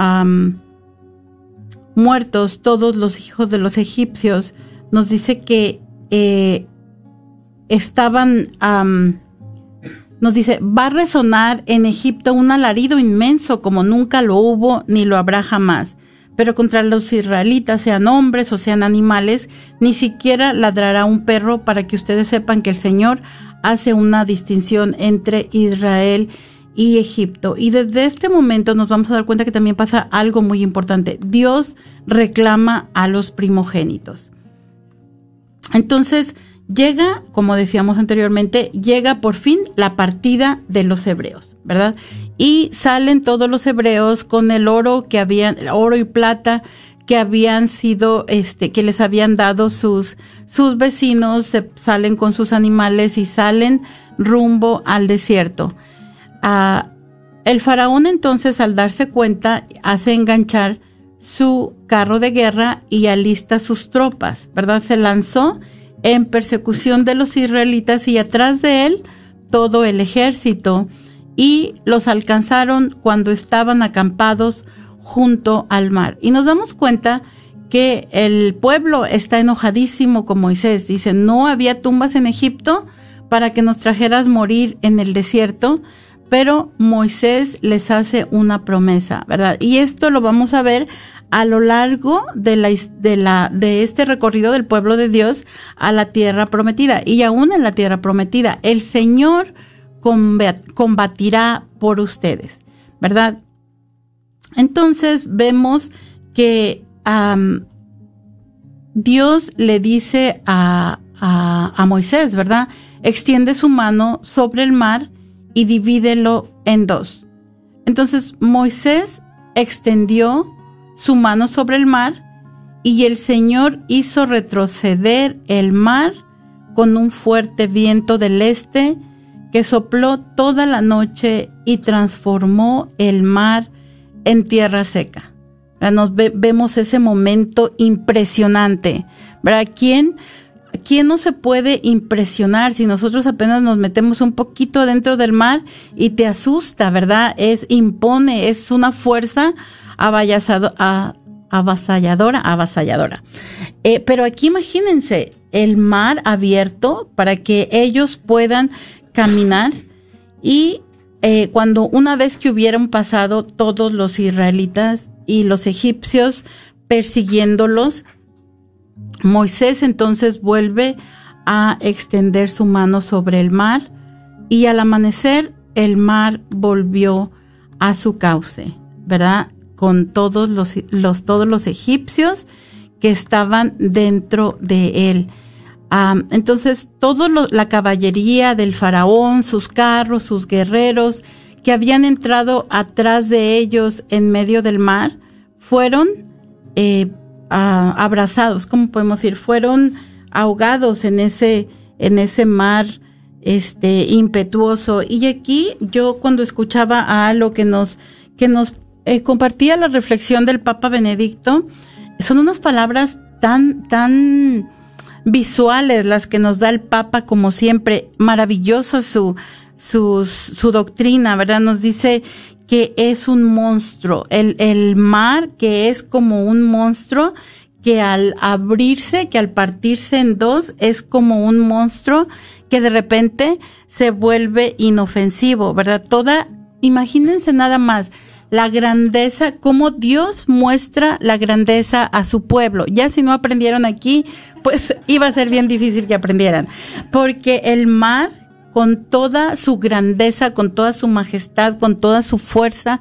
muertos todos los hijos de los egipcios, nos dice que eh, estaban, nos dice, va a resonar en Egipto un alarido inmenso como nunca lo hubo ni lo habrá jamás. Pero contra los israelitas, sean hombres o sean animales, ni siquiera ladrará un perro para que ustedes sepan que el Señor hace una distinción entre Israel y Egipto. Y desde este momento nos vamos a dar cuenta que también pasa algo muy importante. Dios reclama a los primogénitos. Entonces llega, como decíamos anteriormente, llega por fin la partida de los hebreos, ¿verdad? Y salen todos los hebreos con el oro que habían, oro y plata que habían sido, este, que les habían dado sus, sus vecinos, se salen con sus animales y salen rumbo al desierto. Ah, el faraón entonces al darse cuenta hace enganchar su carro de guerra y alista sus tropas, ¿verdad? Se lanzó en persecución de los israelitas y atrás de él todo el ejército y los alcanzaron cuando estaban acampados junto al mar. Y nos damos cuenta que el pueblo está enojadísimo con Moisés. Dice, no había tumbas en Egipto para que nos trajeras morir en el desierto, pero Moisés les hace una promesa, ¿verdad? Y esto lo vamos a ver a lo largo de, la, de, la, de este recorrido del pueblo de Dios a la tierra prometida. Y aún en la tierra prometida, el Señor combatirá por ustedes, ¿verdad? Entonces vemos que Dios le dice a, a Moisés, ¿verdad? Extiende su mano sobre el mar y divídelo en dos. Entonces Moisés extendió su mano sobre el mar, y el Señor hizo retroceder el mar con un fuerte viento del este que sopló toda la noche y transformó el mar en tierra seca. Nos vemos ese momento impresionante. ¿Verdad? ¿Quién, ¿Quién no se puede impresionar si nosotros apenas nos metemos un poquito dentro del mar y te asusta, ¿verdad? Es impone, es una fuerza avasalladora, avasalladora. Eh, pero aquí imagínense el mar abierto para que ellos puedan caminar y eh, cuando una vez que hubieran pasado todos los israelitas y los egipcios persiguiéndolos, Moisés entonces vuelve a extender su mano sobre el mar y al amanecer el mar volvió a su cauce, ¿verdad? con todos los, los, todos los egipcios que estaban dentro de él. Entonces, toda la caballería del faraón, sus carros, sus guerreros, que habían entrado atrás de ellos en medio del mar, fueron eh, abrazados, ¿cómo podemos decir? Fueron ahogados en ese, en ese mar este impetuoso. Y aquí yo cuando escuchaba a lo que nos, que nos eh, compartía la reflexión del Papa Benedicto, son unas palabras tan, tan visuales las que nos da el Papa, como siempre, maravillosa su, su, su doctrina, ¿verdad? Nos dice que es un monstruo, el, el mar que es como un monstruo que al abrirse, que al partirse en dos, es como un monstruo que de repente se vuelve inofensivo, ¿verdad? Toda, imagínense nada más, la grandeza, cómo Dios muestra la grandeza a su pueblo. Ya si no aprendieron aquí, pues iba a ser bien difícil que aprendieran, porque el mar, con toda su grandeza, con toda su majestad, con toda su fuerza,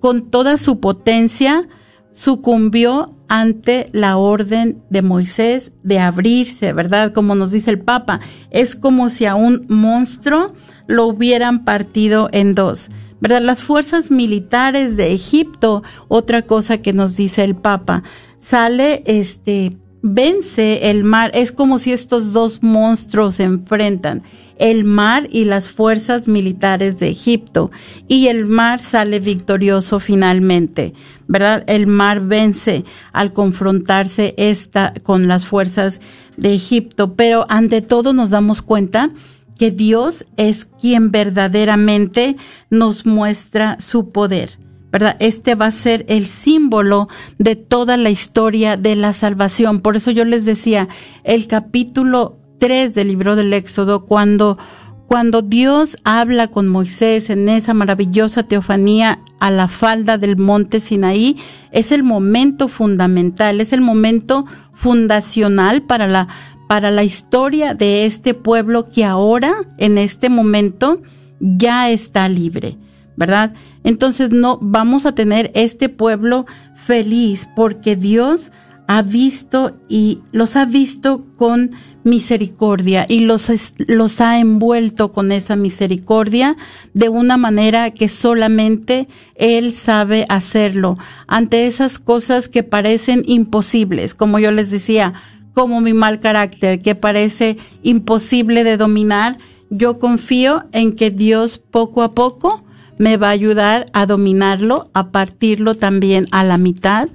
con toda su potencia, sucumbió ante la orden de Moisés de abrirse, ¿verdad? Como nos dice el Papa, es como si a un monstruo lo hubieran partido en dos, ¿verdad? Las fuerzas militares de Egipto, otra cosa que nos dice el Papa, sale este vence el mar, es como si estos dos monstruos se enfrentan el mar y las fuerzas militares de Egipto. Y el mar sale victorioso finalmente, ¿verdad? El mar vence al confrontarse esta con las fuerzas de Egipto. Pero ante todo nos damos cuenta que Dios es quien verdaderamente nos muestra su poder. ¿verdad? Este va a ser el símbolo de toda la historia de la salvación. Por eso yo les decía, el capítulo del libro del Éxodo, cuando, cuando Dios habla con Moisés en esa maravillosa teofanía a la falda del monte Sinaí, es el momento fundamental, es el momento fundacional para la, para la historia de este pueblo que ahora, en este momento, ya está libre, ¿verdad? Entonces no vamos a tener este pueblo feliz porque Dios ha visto y los ha visto con misericordia y los, los ha envuelto con esa misericordia de una manera que solamente Él sabe hacerlo ante esas cosas que parecen imposibles, como yo les decía, como mi mal carácter que parece imposible de dominar, yo confío en que Dios poco a poco me va a ayudar a dominarlo, a partirlo también a la mitad,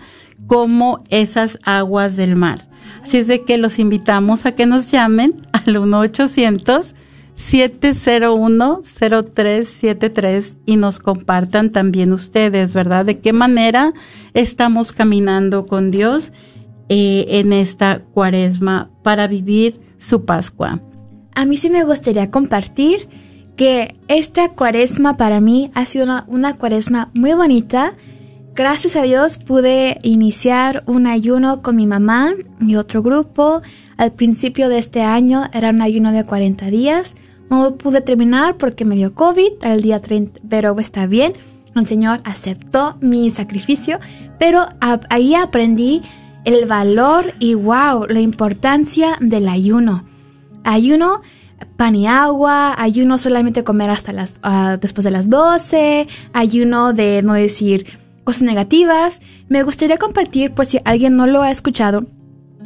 como esas aguas del mar. Así es de que los invitamos a que nos llamen al 1-800-701-0373 y nos compartan también ustedes, ¿verdad? De qué manera estamos caminando con Dios eh, en esta cuaresma para vivir su Pascua. A mí sí me gustaría compartir que esta cuaresma para mí ha sido una, cuaresma muy bonita Gracias a Dios pude iniciar un ayuno con mi mamá y otro grupo. Al principio de este año era un ayuno de 40 días. No pude terminar porque me dio COVID al día 30, pero está bien. El Señor aceptó mi sacrificio, pero ahí aprendí el valor y wow, la importancia del ayuno. Ayuno pan y agua, ayuno solamente comer hasta las ah, después de las 12, ayuno de no decir cosas negativas, me gustaría compartir, por si alguien no lo ha escuchado,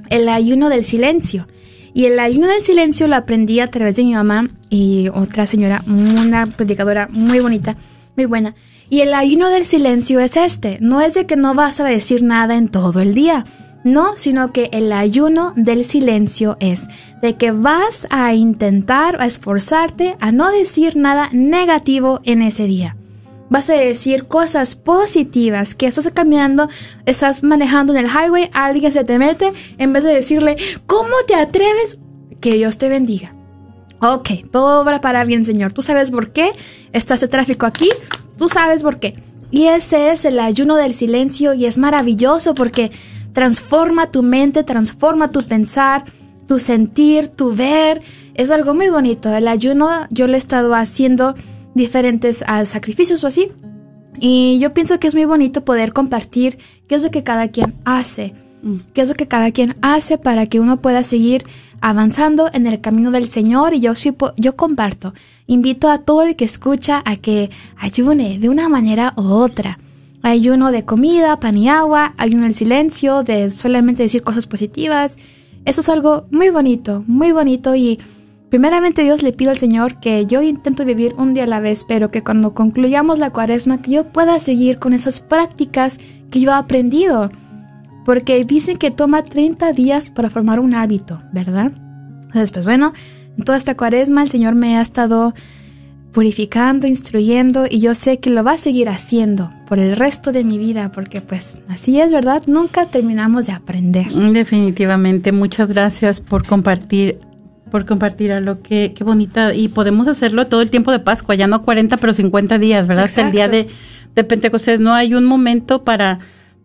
el ayuno del silencio. Y el ayuno del silencio lo aprendí a través de mi mamá y otra señora, una predicadora muy bonita, muy buena. Y el ayuno del silencio es este, no es de que no vas a decir nada en todo el día, no, sino que el ayuno del silencio es de que vas a intentar, a esforzarte a no decir nada negativo en ese día vas a decir cosas positivas, que estás caminando, estás manejando en el highway, alguien se te mete, en vez de decirle, ¿cómo te atreves? Que Dios te bendiga. Ok, todo obra para bien, Señor. Tú sabes por qué está ese tráfico aquí, tú sabes por qué. Y ese es el ayuno del silencio y es maravilloso porque transforma tu mente, transforma tu pensar, tu sentir, tu ver. Es algo muy bonito. El ayuno yo lo he estado haciendo diferentes uh, sacrificios o así. Y yo pienso que es muy bonito poder compartir qué es lo que cada quien hace, mm. qué es lo que cada quien hace para que uno pueda seguir avanzando en el camino del Señor y yo, yo comparto. Invito a todo el que escucha a que ayune de una manera u otra. Ayuno de comida, pan y agua, ayuno del silencio, de solamente decir cosas positivas. Eso es algo muy bonito, muy bonito y primeramente Dios le pido al Señor que yo intento vivir un día a la vez, pero que cuando concluyamos la cuaresma que yo pueda seguir con esas prácticas que yo he aprendido porque dicen que toma 30 días para formar un hábito, ¿verdad? Entonces, pues bueno, en toda esta cuaresma el Señor me ha estado purificando, instruyendo y yo sé que lo va a seguir haciendo por el resto de mi vida porque pues así es, ¿verdad? Nunca terminamos de aprender. Definitivamente, muchas gracias por compartir por compartir a lo que qué bonita y podemos hacerlo todo el tiempo de Pascua, ya no 40 pero 50 días, ¿verdad? Hasta el día de, de Pentecostés no hay un momento para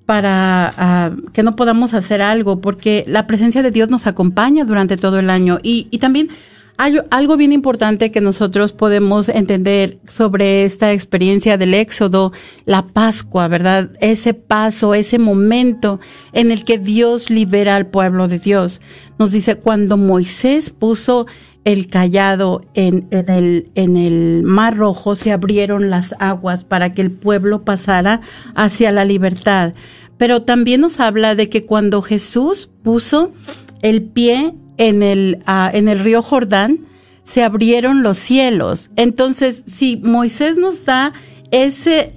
para ah, que no podamos hacer algo, porque la presencia de Dios nos acompaña durante todo el año. Y, y también hay algo bien importante que nosotros podemos entender sobre esta experiencia del Éxodo, la Pascua, ¿verdad? Ese paso, ese momento en el que Dios libera al pueblo de Dios. Nos dice, cuando Moisés puso el callado en, el, mar rojo, se abrieron las aguas para que el pueblo pasara hacia la libertad. Pero también nos habla de que cuando Jesús puso el pie en el, el río Jordán, se abrieron los cielos. Entonces, si Moisés nos da ese,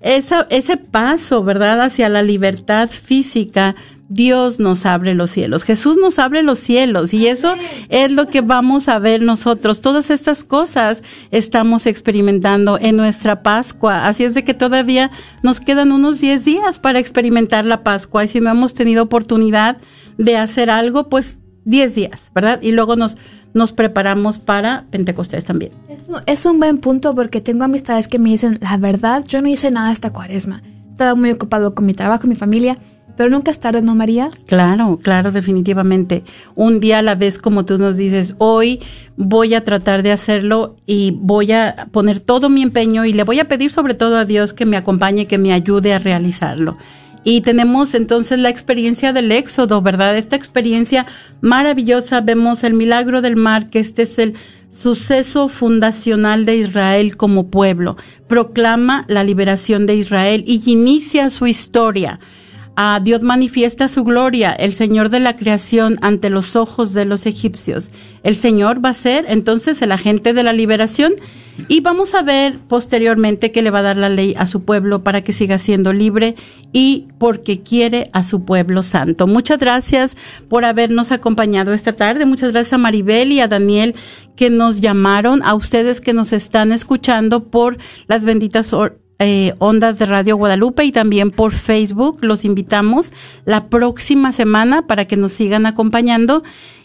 ese paso, ¿verdad?, hacia la libertad física, Dios nos abre los cielos, Jesús nos abre los cielos y eso es lo que vamos a ver nosotros. Todas estas cosas estamos experimentando en nuestra Pascua, así es de que todavía nos quedan unos 10 días para experimentar la Pascua y si no hemos tenido oportunidad de hacer algo, pues 10 días, ¿verdad? Y luego nos, nos preparamos para Pentecostés también. Eso es un buen punto porque tengo amistades que me dicen, la verdad, yo no hice nada esta cuaresma. Estaba muy ocupado con mi trabajo, mi familia pero nunca es tarde, ¿no, María? Claro, claro, definitivamente. Un día a la vez, como tú nos dices, hoy voy a tratar de hacerlo y voy a poner todo mi empeño y le voy a pedir sobre todo a Dios que me acompañe, que me ayude a realizarlo. Y tenemos entonces la experiencia del éxodo, ¿verdad? Esta experiencia maravillosa. Vemos el milagro del mar, que este es el suceso fundacional de Israel como pueblo. Proclama la liberación de Israel y inicia su historia. Dios manifiesta su gloria, el Señor de la creación ante los ojos de los egipcios. El Señor va a ser entonces el agente de la liberación y vamos a ver posteriormente que le va a dar la ley a su pueblo para que siga siendo libre y porque quiere a su pueblo santo. Muchas gracias por habernos acompañado esta tarde. Muchas gracias a Maribel y a Daniel que nos llamaron, a ustedes que nos están escuchando por las benditas eh, ondas de Radio Guadalupe y también por Facebook. Los invitamos la próxima semana para que nos sigan acompañando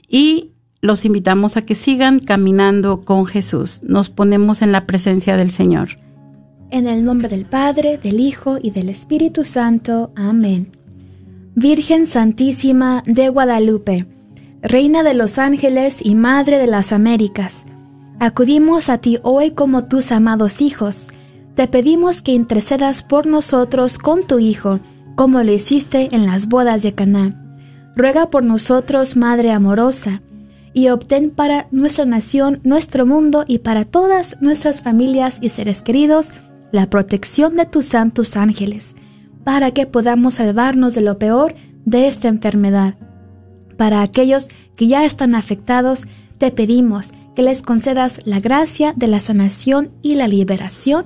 y los invitamos a que sigan caminando con Jesús. Nos ponemos en la presencia del Señor. En el nombre del Padre, del Hijo y del Espíritu Santo. Amén. Virgen Santísima de Guadalupe, Reina de los ángeles y Madre de las Américas, acudimos a ti hoy como tus amados hijos te pedimos que intercedas por nosotros con tu Hijo, como lo hiciste en las bodas de Caná. Ruega por nosotros, Madre amorosa, y obtén para nuestra nación, nuestro mundo y para todas nuestras familias y seres queridos la protección de tus santos ángeles, para que podamos salvarnos de lo peor de esta enfermedad. Para aquellos que ya están afectados, te pedimos que les concedas la gracia de la sanación y la liberación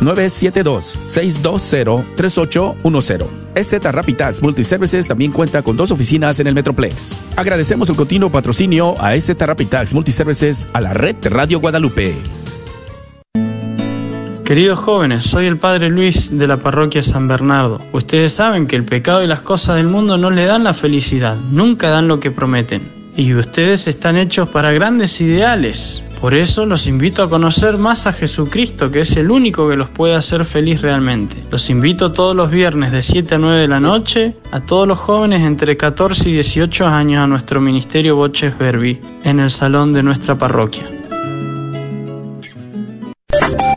972 620 3810 SZ Rapid Tax Multiservices también cuenta con dos oficinas en el Metroplex. Agradecemos el continuo patrocinio a SZ Rapid Tax Multiservices a la red Radio Guadalupe. Queridos jóvenes, soy el Padre Luis de la parroquia San Bernardo. Ustedes saben que el pecado y las cosas del mundo no le dan la felicidad, nunca dan lo que prometen. Y ustedes están hechos para grandes ideales. Por eso los invito a conocer más a Jesucristo, que es el único que los puede hacer feliz realmente. Los invito todos los viernes de 7 a 9 de la noche a todos los jóvenes entre 14 y 18 años a nuestro ministerio Boches Verbi en el salón de nuestra parroquia.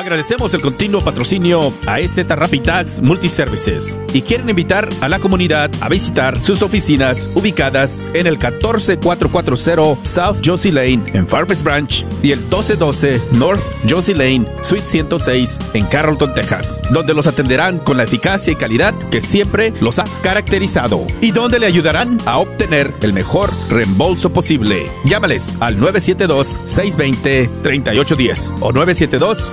Agradecemos el continuo patrocinio a EZ Rapid Tax Multiservices y quieren invitar a la comunidad a visitar sus oficinas ubicadas en el 14440 South Josie Lane en Farmers Branch y el 1212 North Josie Lane, Suite 106 en Carrollton, Texas, donde los atenderán con la eficacia y calidad que siempre los ha caracterizado y donde le ayudarán a obtener el mejor reembolso posible. Llámales al 972-620-3810 o 972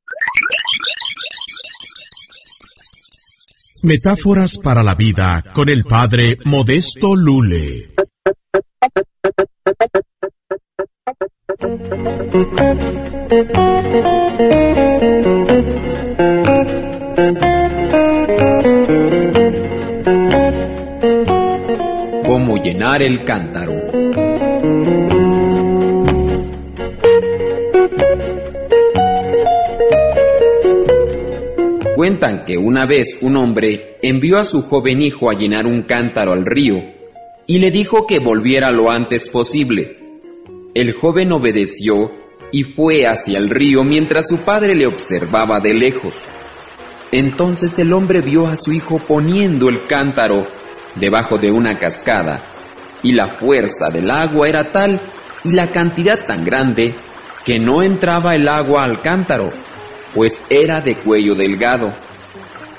Metáforas para la vida con el padre Modesto Lule. Cómo llenar el cántaro. Cuentan que una vez un hombre envió a su joven hijo a llenar un cántaro al río y le dijo que volviera lo antes posible. El joven obedeció y fue hacia el río mientras su padre le observaba de lejos. Entonces el hombre vio a su hijo poniendo el cántaro debajo de una cascada, y la fuerza del agua era tal y la cantidad tan grande que no entraba el agua al cántaro, pues era de cuello delgado.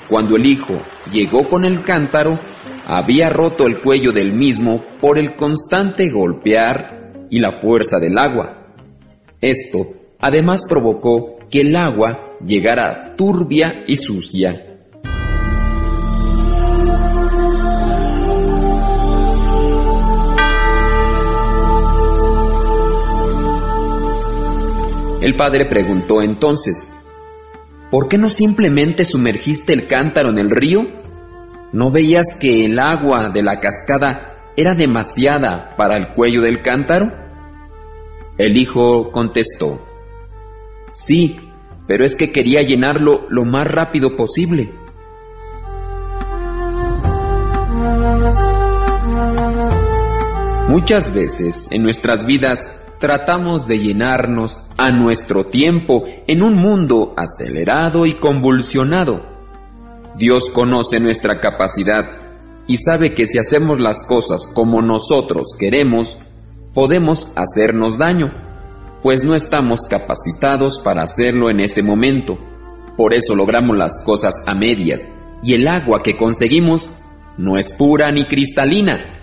Cuando el hijo llegó con el cántaro, había roto el cuello del mismo por el constante golpear y la fuerza del agua. Esto además provocó que el agua llegara turbia y sucia. El padre preguntó entonces, ¿por qué no simplemente sumergiste el cántaro en el río? ¿No veías que el agua de la cascada era demasiada para el cuello del cántaro? El hijo contestó, Sí, pero es que quería llenarlo lo más rápido posible. Muchas veces en nuestras vidas tratamos de llenarnos a nuestro tiempo en un mundo acelerado y convulsionado. Dios conoce nuestra capacidad y sabe que si hacemos las cosas como nosotros queremos, podemos hacernos daño, pues no estamos capacitados para hacerlo en ese momento. Por eso logramos las cosas a medias, y el agua que conseguimos no es pura ni cristalina.